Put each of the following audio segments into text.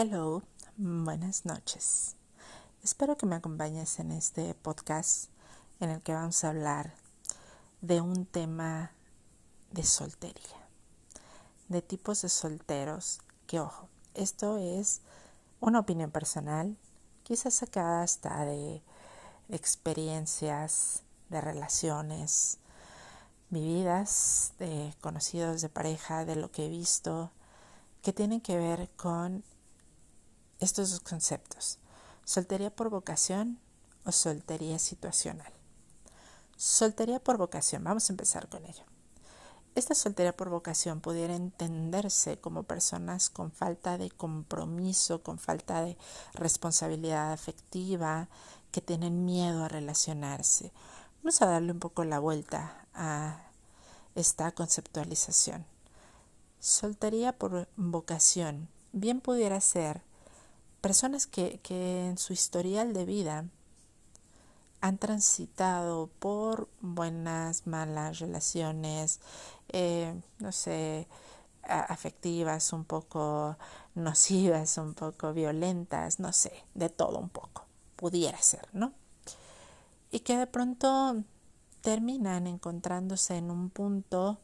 Hello, buenas noches. Espero que me acompañes en este podcast en el que vamos a hablar de un tema de soltería, de tipos de solteros, que ojo, esto es una opinión personal, quizás sacada hasta de experiencias, de relaciones vividas, de conocidos de pareja, de lo que he visto, que tienen que ver con estos dos conceptos, soltería por vocación o soltería situacional. Soltería por vocación, vamos a empezar con ello. Esta soltería por vocación pudiera entenderse como personas con falta de compromiso, con falta de responsabilidad afectiva, que tienen miedo a relacionarse. Vamos a darle un poco la vuelta a esta conceptualización. Soltería por vocación bien pudiera ser personas que, en su historial de vida han transitado por buenas, malas relaciones, eh, no sé, afectivas, un poco nocivas, un poco violentas, no sé, de todo un poco, pudiera ser, ¿no? Y que de pronto terminan encontrándose en un punto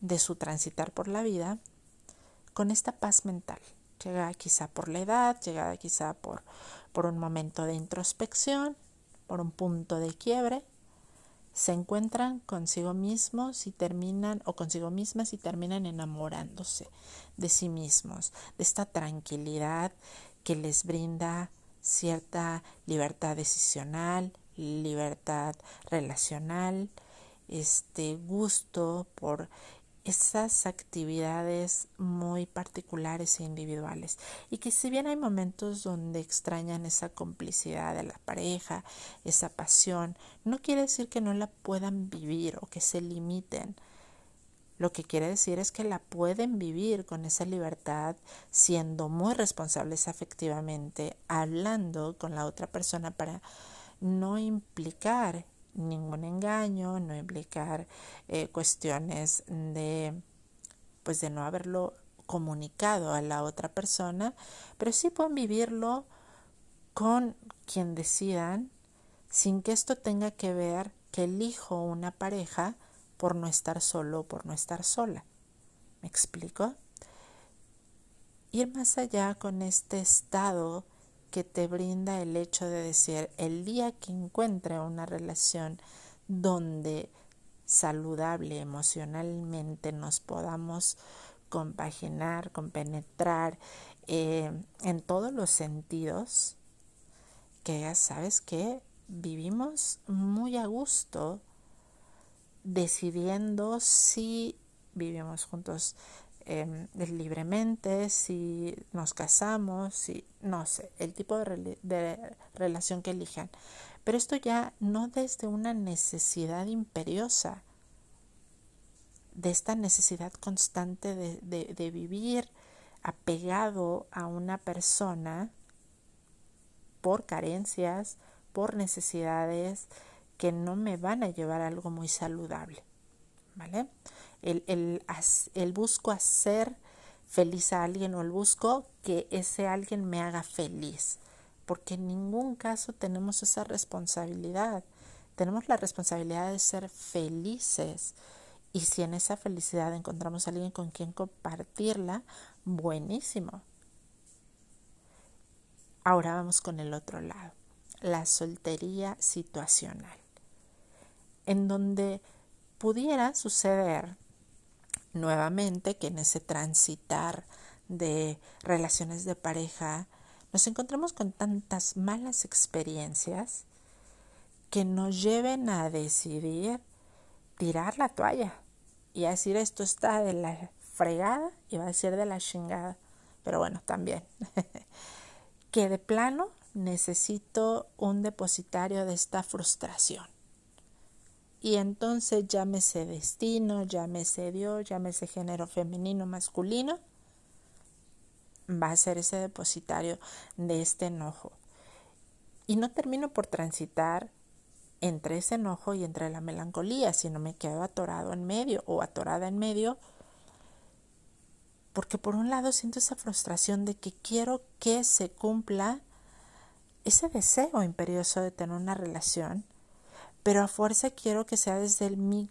de su transitar por la vida con esta paz mental llegada quizá por la edad, llegada quizá por, por un momento de introspección, por un punto de quiebre, se encuentran consigo mismos y terminan, o consigo mismas y terminan enamorándose de sí mismos, de esta tranquilidad que les brinda cierta libertad decisional, libertad relacional, este gusto por esas actividades muy particulares e individuales y que si bien hay momentos donde extrañan esa complicidad de la pareja, esa pasión, no quiere decir que no la puedan vivir o que se limiten. Lo que quiere decir es que la pueden vivir con esa libertad, siendo muy responsables afectivamente, hablando con la otra persona para no implicar ningún engaño, no implicar eh, cuestiones de pues de no haberlo comunicado a la otra persona, pero sí pueden vivirlo con quien decidan sin que esto tenga que ver que elijo una pareja por no estar solo o por no estar sola. ¿Me explico? Ir más allá con este estado que te brinda el hecho de decir el día que encuentre una relación donde saludable emocionalmente nos podamos compaginar, compenetrar eh, en todos los sentidos, que ya sabes que vivimos muy a gusto decidiendo si vivimos juntos Em, libremente, si nos casamos, si no sé, el tipo de, relación que elijan. Pero esto ya no desde una necesidad imperiosa, de esta necesidad constante de, de, de vivir apegado a una persona por carencias, por necesidades que no me van a llevar a algo muy saludable. ¿Vale? El, el, el busco hacer feliz a alguien o el busco que ese alguien me haga feliz, porque en ningún caso tenemos esa responsabilidad. Tenemos la responsabilidad de ser felices y si en esa felicidad encontramos a alguien con quien compartirla, buenísimo. Ahora vamos con el otro lado, la soltería situacional, en donde pudiera suceder nuevamente que en ese transitar de relaciones de pareja nos encontramos con tantas malas experiencias que nos lleven a decidir tirar la toalla y decir esto está de la fregada y va a decir de la chingada. Pero bueno, también. que de plano necesito un depositario de esta frustración. Y entonces llámese destino, llámese Dios, llámese género femenino, masculino, va a ser ese depositario de este enojo. Y no termino por transitar entre ese enojo y entre la melancolía, sino me quedo atorado en medio o atorada en medio Porque por un lado siento esa frustración de que quiero que se cumpla ese deseo imperioso de tener una relación, pero a fuerza quiero que sea desde mi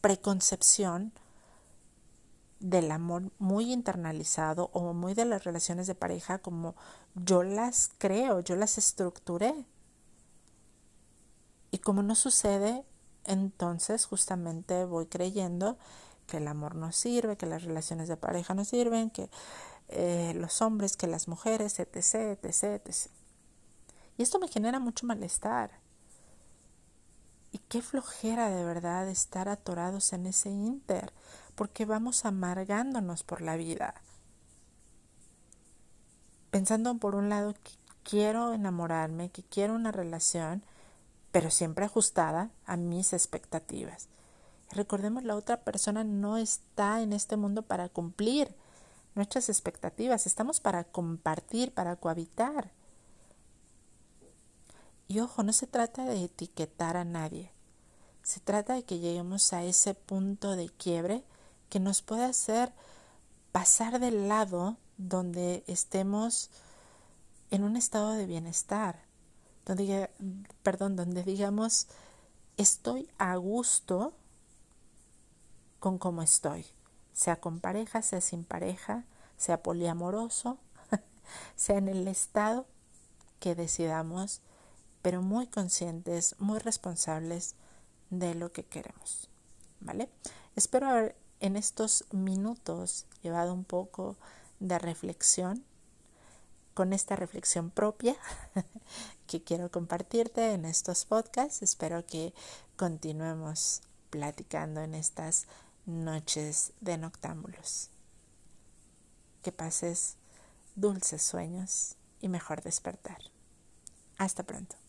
preconcepción del amor muy internalizado o muy de las relaciones de pareja como yo las creo, yo las estructuré. Y como no sucede, entonces justamente voy creyendo que el amor no sirve, que las relaciones de pareja no sirven, que eh, los hombres, que las mujeres, etc., etc., etc. Y esto me genera mucho malestar. Y qué flojera de verdad estar atorados en ese inter, porque vamos amargándonos por la vida. Pensando por un lado que quiero enamorarme, que quiero una relación, pero siempre ajustada a mis expectativas. Recordemos, la otra persona no está en este mundo para cumplir nuestras expectativas, estamos para compartir, para cohabitar. Y ojo, no se trata de etiquetar a nadie, se trata de que lleguemos a ese punto de quiebre que nos pueda hacer pasar del lado donde estemos en un estado de bienestar, donde, perdón, donde digamos, estoy a gusto con cómo estoy, sea con pareja, sea sin pareja, sea poliamoroso, sea en el estado que decidamos, pero muy conscientes, muy responsables de lo que queremos. ¿Vale? Espero haber en estos minutos llevado un poco de reflexión con esta reflexión propia que quiero compartirte en estos podcasts. Espero que continuemos platicando en estas noches de noctámbulos. Que pases dulces sueños y mejor despertar. Hasta pronto.